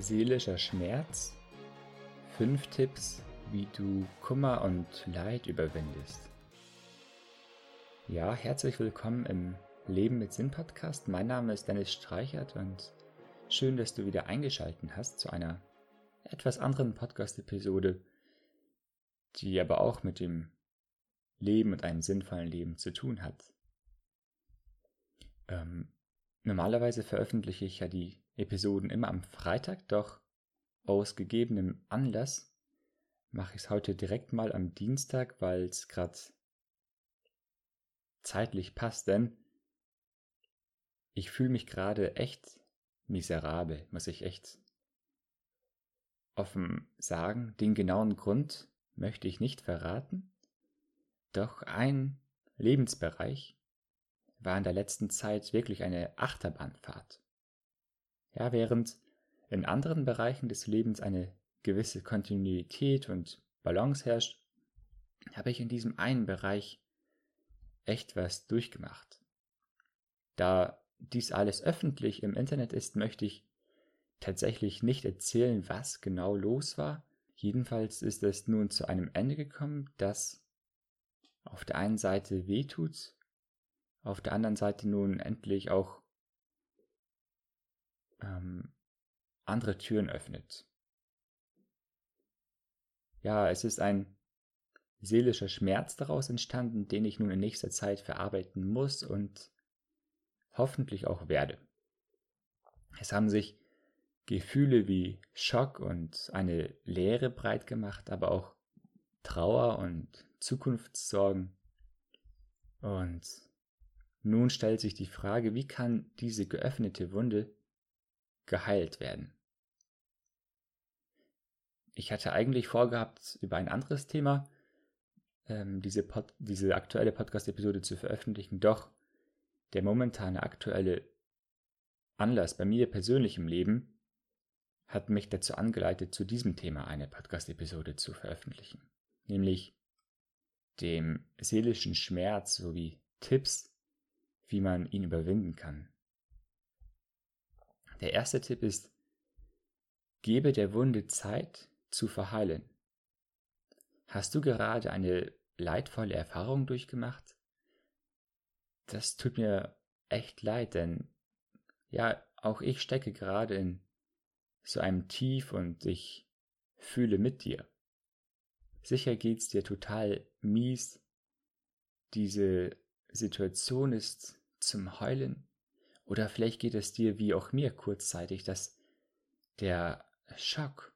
Seelischer Schmerz. Fünf Tipps, wie du Kummer und Leid überwindest. Ja, herzlich willkommen im Leben mit Sinn Podcast. Mein Name ist Dennis Streichert und schön, dass du wieder eingeschaltet hast zu einer etwas anderen Podcast-Episode, die aber auch mit dem Leben und einem sinnvollen Leben zu tun hat. Ähm, normalerweise veröffentliche ich ja die Episoden immer am Freitag, doch aus gegebenem Anlass mache ich es heute direkt mal am Dienstag, weil es gerade zeitlich passt, denn ich fühle mich gerade echt miserabel, muss ich echt offen sagen. Den genauen Grund möchte ich nicht verraten, doch ein Lebensbereich war in der letzten Zeit wirklich eine Achterbahnfahrt. Ja, während in anderen Bereichen des Lebens eine gewisse Kontinuität und Balance herrscht, habe ich in diesem einen Bereich echt was durchgemacht. Da dies alles öffentlich im Internet ist, möchte ich tatsächlich nicht erzählen, was genau los war. Jedenfalls ist es nun zu einem Ende gekommen, das auf der einen Seite wehtut, auf der anderen Seite nun endlich auch ähm, andere Türen öffnet. Ja, es ist ein seelischer Schmerz daraus entstanden, den ich nun in nächster Zeit verarbeiten muss und hoffentlich auch werde. Es haben sich Gefühle wie Schock und eine Leere breit gemacht, aber auch Trauer und Zukunftssorgen. Und nun stellt sich die Frage, wie kann diese geöffnete Wunde geheilt werden. Ich hatte eigentlich vorgehabt, über ein anderes Thema ähm, diese, Pod diese aktuelle Podcast-Episode zu veröffentlichen, doch der momentane aktuelle Anlass bei mir persönlich im Leben hat mich dazu angeleitet, zu diesem Thema eine Podcast-Episode zu veröffentlichen, nämlich dem seelischen Schmerz sowie Tipps, wie man ihn überwinden kann. Der erste Tipp ist, gebe der Wunde Zeit zu verheilen. Hast du gerade eine leidvolle Erfahrung durchgemacht? Das tut mir echt leid, denn ja, auch ich stecke gerade in so einem Tief und ich fühle mit dir. Sicher geht's dir total mies. Diese Situation ist zum Heulen. Oder vielleicht geht es dir wie auch mir kurzzeitig, dass der Schock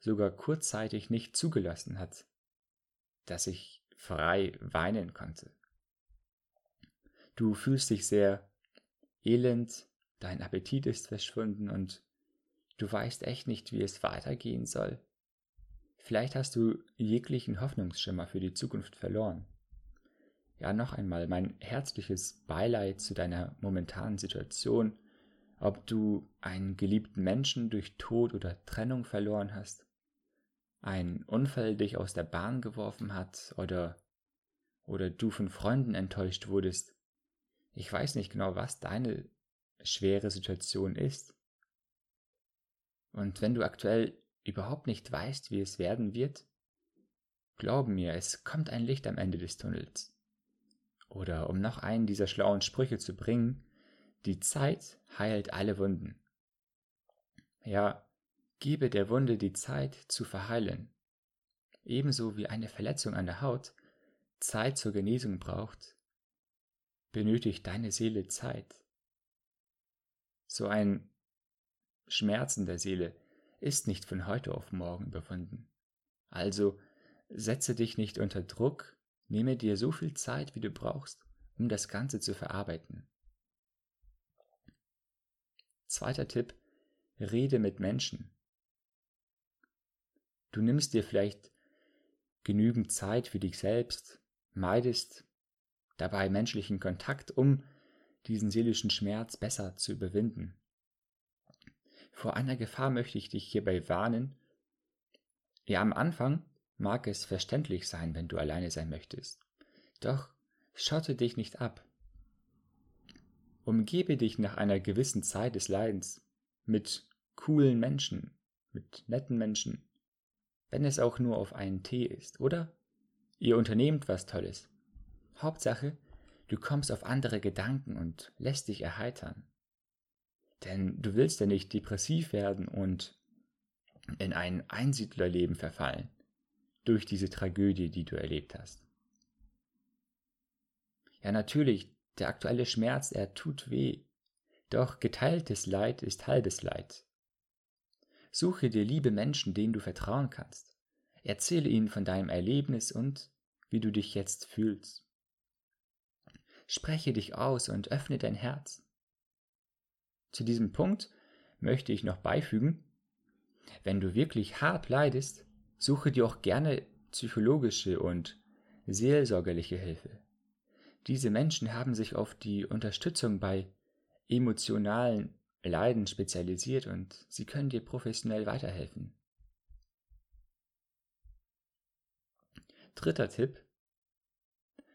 sogar kurzzeitig nicht zugelassen hat, dass ich frei weinen konnte. Du fühlst dich sehr elend, dein Appetit ist verschwunden und du weißt echt nicht, wie es weitergehen soll. Vielleicht hast du jeglichen Hoffnungsschimmer für die Zukunft verloren. Ja, noch einmal mein herzliches Beileid zu deiner momentanen Situation, ob du einen geliebten Menschen durch Tod oder Trennung verloren hast, ein Unfall dich aus der Bahn geworfen hat oder oder du von Freunden enttäuscht wurdest. Ich weiß nicht genau, was deine schwere Situation ist. Und wenn du aktuell überhaupt nicht weißt, wie es werden wird, glaub mir, es kommt ein Licht am Ende des Tunnels. Oder um noch einen dieser schlauen Sprüche zu bringen, die Zeit heilt alle Wunden. Ja, gebe der Wunde die Zeit zu verheilen. Ebenso wie eine Verletzung an der Haut Zeit zur Genesung braucht, benötigt deine Seele Zeit. So ein Schmerzen der Seele ist nicht von heute auf morgen überwunden. Also setze dich nicht unter Druck, Nehme dir so viel Zeit, wie du brauchst, um das Ganze zu verarbeiten. Zweiter Tipp, rede mit Menschen. Du nimmst dir vielleicht genügend Zeit für dich selbst, meidest dabei menschlichen Kontakt, um diesen seelischen Schmerz besser zu überwinden. Vor einer Gefahr möchte ich dich hierbei warnen. Ja, am Anfang mag es verständlich sein, wenn du alleine sein möchtest. Doch schotte dich nicht ab. Umgebe dich nach einer gewissen Zeit des Leidens mit coolen Menschen, mit netten Menschen, wenn es auch nur auf einen Tee ist, oder? Ihr unternehmt was Tolles. Hauptsache, du kommst auf andere Gedanken und lässt dich erheitern. Denn du willst ja nicht depressiv werden und in ein Einsiedlerleben verfallen durch diese Tragödie, die du erlebt hast. Ja, natürlich, der aktuelle Schmerz, er tut weh, doch geteiltes Leid ist halbes Leid. Suche dir liebe Menschen, denen du vertrauen kannst. Erzähle ihnen von deinem Erlebnis und wie du dich jetzt fühlst. Spreche dich aus und öffne dein Herz. Zu diesem Punkt möchte ich noch beifügen, wenn du wirklich hart leidest, suche dir auch gerne psychologische und seelsorgerliche Hilfe. Diese Menschen haben sich auf die Unterstützung bei emotionalen Leiden spezialisiert und sie können dir professionell weiterhelfen. Dritter Tipp.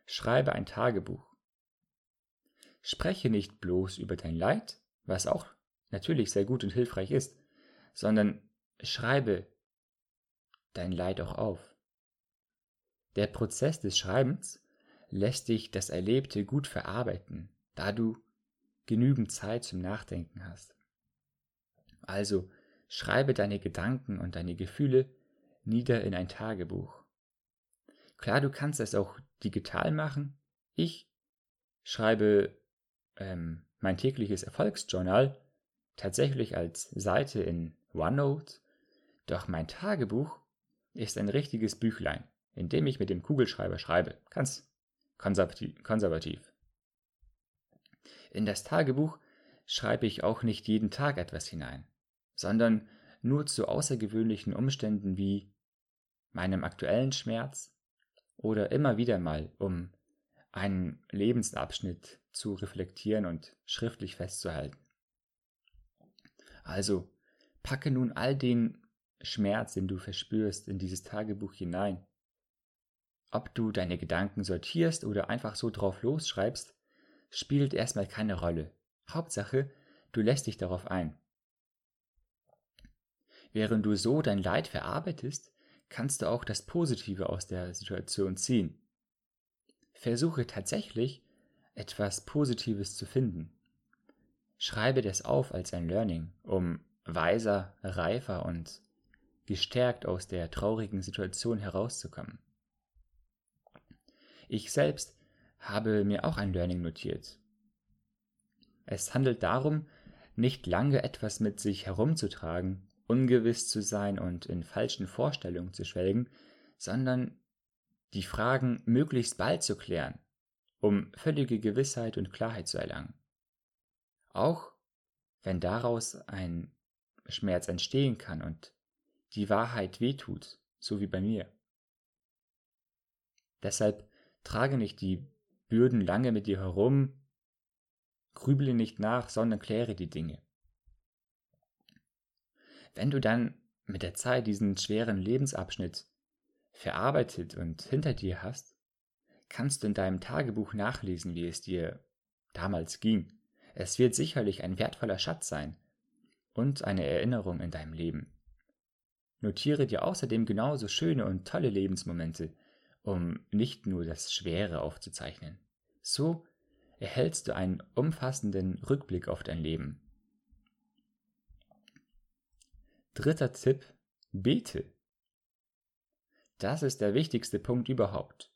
Schreibe ein Tagebuch. Spreche nicht bloß über dein Leid, was auch natürlich sehr gut und hilfreich ist, sondern schreibe dein Leid auch auf. Der Prozess des Schreibens lässt dich das Erlebte gut verarbeiten, da du genügend Zeit zum Nachdenken hast. Also schreibe deine Gedanken und deine Gefühle nieder in ein Tagebuch. Klar, du kannst es auch digital machen. Ich schreibe ähm, mein tägliches Erfolgsjournal tatsächlich als Seite in OneNote, doch mein Tagebuch ist ein richtiges Büchlein, in dem ich mit dem Kugelschreiber schreibe. Ganz konservativ. In das Tagebuch schreibe ich auch nicht jeden Tag etwas hinein, sondern nur zu außergewöhnlichen Umständen wie meinem aktuellen Schmerz oder immer wieder mal, um einen Lebensabschnitt zu reflektieren und schriftlich festzuhalten. Also packe nun all den Schmerz, den du verspürst, in dieses Tagebuch hinein ob du deine Gedanken sortierst oder einfach so drauf losschreibst, spielt erstmal keine Rolle. Hauptsache, du lässt dich darauf ein. Während du so dein Leid verarbeitest, kannst du auch das Positive aus der Situation ziehen. Versuche tatsächlich, etwas Positives zu finden. Schreibe das auf als ein Learning, um weiser, reifer und gestärkt aus der traurigen Situation herauszukommen. Ich selbst habe mir auch ein Learning notiert. Es handelt darum, nicht lange etwas mit sich herumzutragen, ungewiss zu sein und in falschen Vorstellungen zu schwelgen, sondern die Fragen möglichst bald zu klären, um völlige Gewissheit und Klarheit zu erlangen. Auch wenn daraus ein Schmerz entstehen kann und die Wahrheit wehtut, so wie bei mir. Deshalb Trage nicht die Bürden lange mit dir herum, grüble nicht nach, sondern kläre die Dinge. Wenn du dann mit der Zeit diesen schweren Lebensabschnitt verarbeitet und hinter dir hast, kannst du in deinem Tagebuch nachlesen, wie es dir damals ging. Es wird sicherlich ein wertvoller Schatz sein und eine Erinnerung in deinem Leben. Notiere dir außerdem genauso schöne und tolle Lebensmomente, um nicht nur das Schwere aufzuzeichnen. So erhältst du einen umfassenden Rückblick auf dein Leben. Dritter Tipp, bete. Das ist der wichtigste Punkt überhaupt.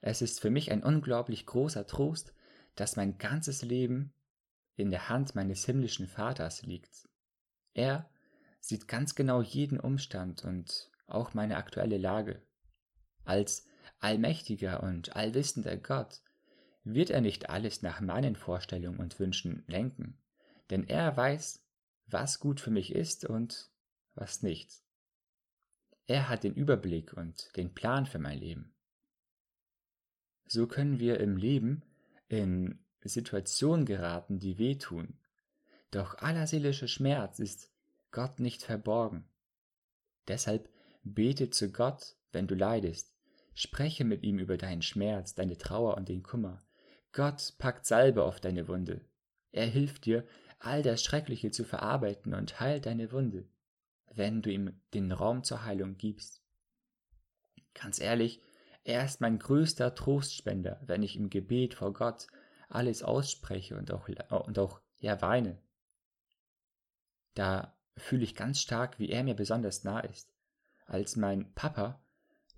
Es ist für mich ein unglaublich großer Trost, dass mein ganzes Leben in der Hand meines himmlischen Vaters liegt. Er sieht ganz genau jeden Umstand und auch meine aktuelle Lage. Als allmächtiger und allwissender Gott wird er nicht alles nach meinen Vorstellungen und Wünschen lenken, denn er weiß, was gut für mich ist und was nicht. Er hat den Überblick und den Plan für mein Leben. So können wir im Leben in Situationen geraten, die wehtun. Doch aller seelischer Schmerz ist Gott nicht verborgen. Deshalb bete zu Gott, wenn du leidest, Spreche mit ihm über deinen Schmerz, deine Trauer und den Kummer. Gott packt Salbe auf deine Wunde. Er hilft dir, all das Schreckliche zu verarbeiten und heilt deine Wunde, wenn du ihm den Raum zur Heilung gibst. Ganz ehrlich, er ist mein größter Trostspender, wenn ich im Gebet vor Gott alles ausspreche und auch, und auch ja, weine. Da fühle ich ganz stark, wie er mir besonders nah ist. Als mein Papa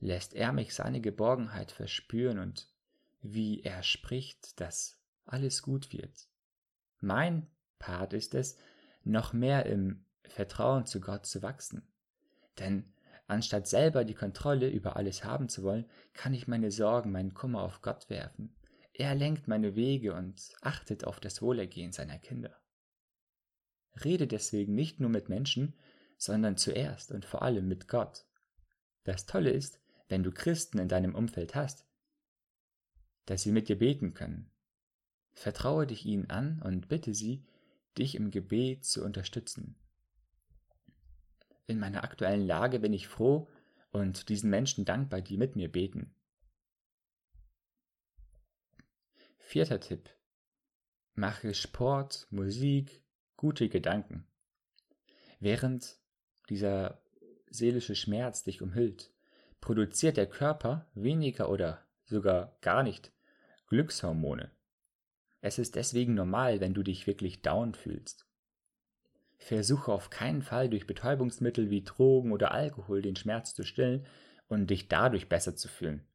lässt er mich seine Geborgenheit verspüren und wie er spricht, dass alles gut wird. Mein Part ist es, noch mehr im Vertrauen zu Gott zu wachsen. Denn anstatt selber die Kontrolle über alles haben zu wollen, kann ich meine Sorgen, meinen Kummer auf Gott werfen. Er lenkt meine Wege und achtet auf das Wohlergehen seiner Kinder. Rede deswegen nicht nur mit Menschen, sondern zuerst und vor allem mit Gott. Das Tolle ist, wenn du Christen in deinem Umfeld hast, dass sie mit dir beten können. Vertraue dich ihnen an und bitte sie, dich im Gebet zu unterstützen. In meiner aktuellen Lage bin ich froh und diesen Menschen dankbar, die mit mir beten. Vierter Tipp. Mache Sport, Musik, gute Gedanken. Während dieser seelische Schmerz dich umhüllt, produziert der Körper weniger oder sogar gar nicht Glückshormone. Es ist deswegen normal, wenn du dich wirklich down fühlst. Versuche auf keinen Fall durch Betäubungsmittel wie Drogen oder Alkohol den Schmerz zu stillen und dich dadurch besser zu fühlen.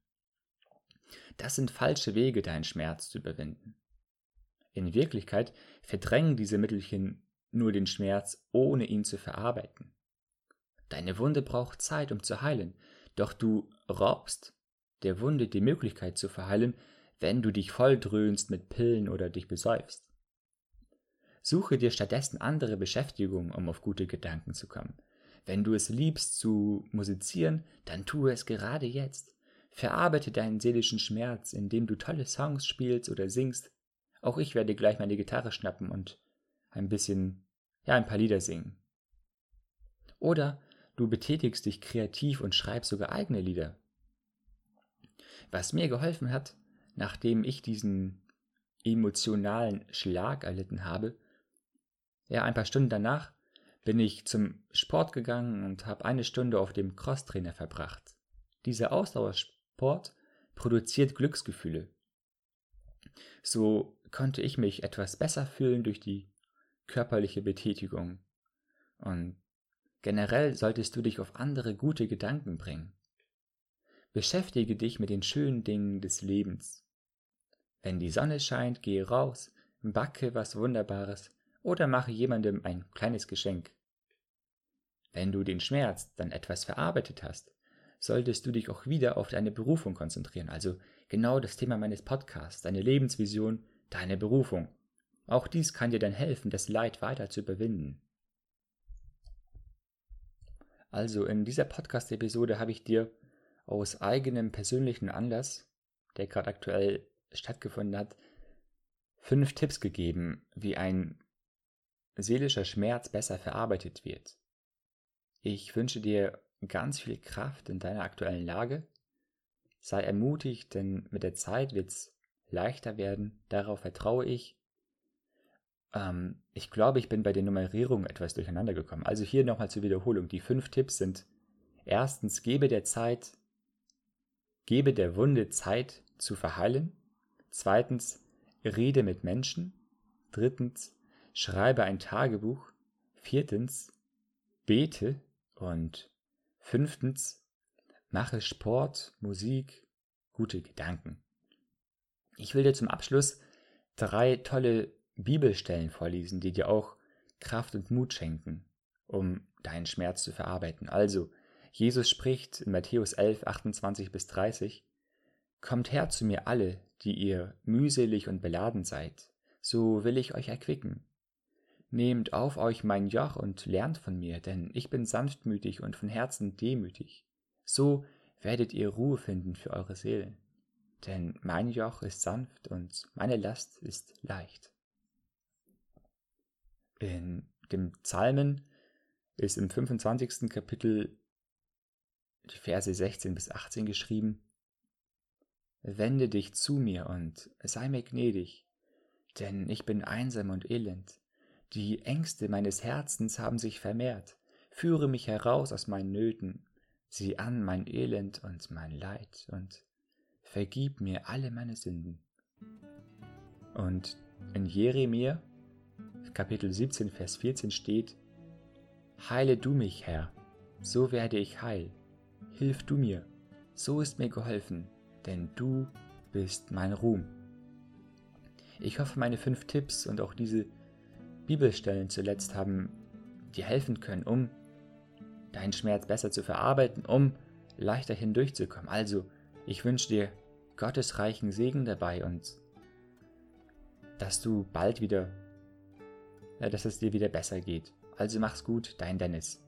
Das sind falsche Wege, deinen Schmerz zu überwinden. In Wirklichkeit verdrängen diese Mittelchen nur den Schmerz, ohne ihn zu verarbeiten. Deine Wunde braucht Zeit, um zu heilen, doch du raubst der Wunde die Möglichkeit zu verheilen, wenn du dich volldröhnst mit Pillen oder dich besäufst. Suche dir stattdessen andere Beschäftigungen, um auf gute Gedanken zu kommen. Wenn du es liebst zu musizieren, dann tue es gerade jetzt. Verarbeite deinen seelischen Schmerz, indem du tolle Songs spielst oder singst. Auch ich werde gleich meine Gitarre schnappen und ein bisschen, ja, ein paar Lieder singen. Oder du betätigst dich kreativ und schreibst sogar eigene Lieder. Was mir geholfen hat, nachdem ich diesen emotionalen Schlag erlitten habe, ja, ein paar Stunden danach bin ich zum Sport gegangen und habe eine Stunde auf dem Crosstrainer verbracht. Dieser Ausdauersport produziert Glücksgefühle. So konnte ich mich etwas besser fühlen durch die körperliche Betätigung. Und generell solltest du dich auf andere gute Gedanken bringen. Beschäftige dich mit den schönen Dingen des Lebens. Wenn die Sonne scheint, gehe raus, backe was Wunderbares oder mache jemandem ein kleines Geschenk. Wenn du den Schmerz dann etwas verarbeitet hast, solltest du dich auch wieder auf deine Berufung konzentrieren, also genau das Thema meines Podcasts, deine Lebensvision, deine Berufung. Auch dies kann dir dann helfen, das Leid weiter zu überwinden. Also in dieser Podcast-Episode habe ich dir aus eigenem persönlichen Anlass, der gerade aktuell stattgefunden hat, fünf Tipps gegeben, wie ein seelischer Schmerz besser verarbeitet wird. Ich wünsche dir ganz viel Kraft in deiner aktuellen Lage. Sei ermutigt, denn mit der Zeit wird es leichter werden. Darauf vertraue ich. Ähm, ich glaube, ich bin bei der Nummerierung etwas durcheinander gekommen. Also hier nochmal zur Wiederholung. Die fünf Tipps sind erstens, gebe der Zeit, gebe der Wunde Zeit zu verheilen. Zweitens, rede mit Menschen. Drittens, schreibe ein Tagebuch. Viertens, bete. Und fünftens, mache Sport, Musik, gute Gedanken. Ich will dir zum Abschluss drei tolle Bibelstellen vorlesen, die dir auch Kraft und Mut schenken, um deinen Schmerz zu verarbeiten. Also, Jesus spricht in Matthäus 11, 28 bis 30, Kommt her zu mir alle, die ihr mühselig und beladen seid, so will ich euch erquicken. Nehmt auf euch mein Joch und lernt von mir, denn ich bin sanftmütig und von Herzen demütig. So werdet ihr Ruhe finden für eure Seelen. Denn mein Joch ist sanft und meine Last ist leicht. In dem Psalmen ist im 25. Kapitel die Verse 16 bis 18 geschrieben. Wende dich zu mir und sei mir gnädig, denn ich bin einsam und elend. Die Ängste meines Herzens haben sich vermehrt. Führe mich heraus aus meinen Nöten, sieh an mein Elend und mein Leid und vergib mir alle meine Sünden. Und in Jeremia, Kapitel 17, Vers 14 steht, Heile du mich, Herr, so werde ich heil. Hilf du mir, so ist mir geholfen, denn du bist mein Ruhm. Ich hoffe, meine fünf Tipps und auch diese Bibelstellen zuletzt haben dir helfen können, um deinen Schmerz besser zu verarbeiten, um leichter hindurchzukommen. Also, ich wünsche dir Gottes reichen Segen dabei und dass du bald wieder, dass es dir wieder besser geht. Also mach's gut, dein Dennis.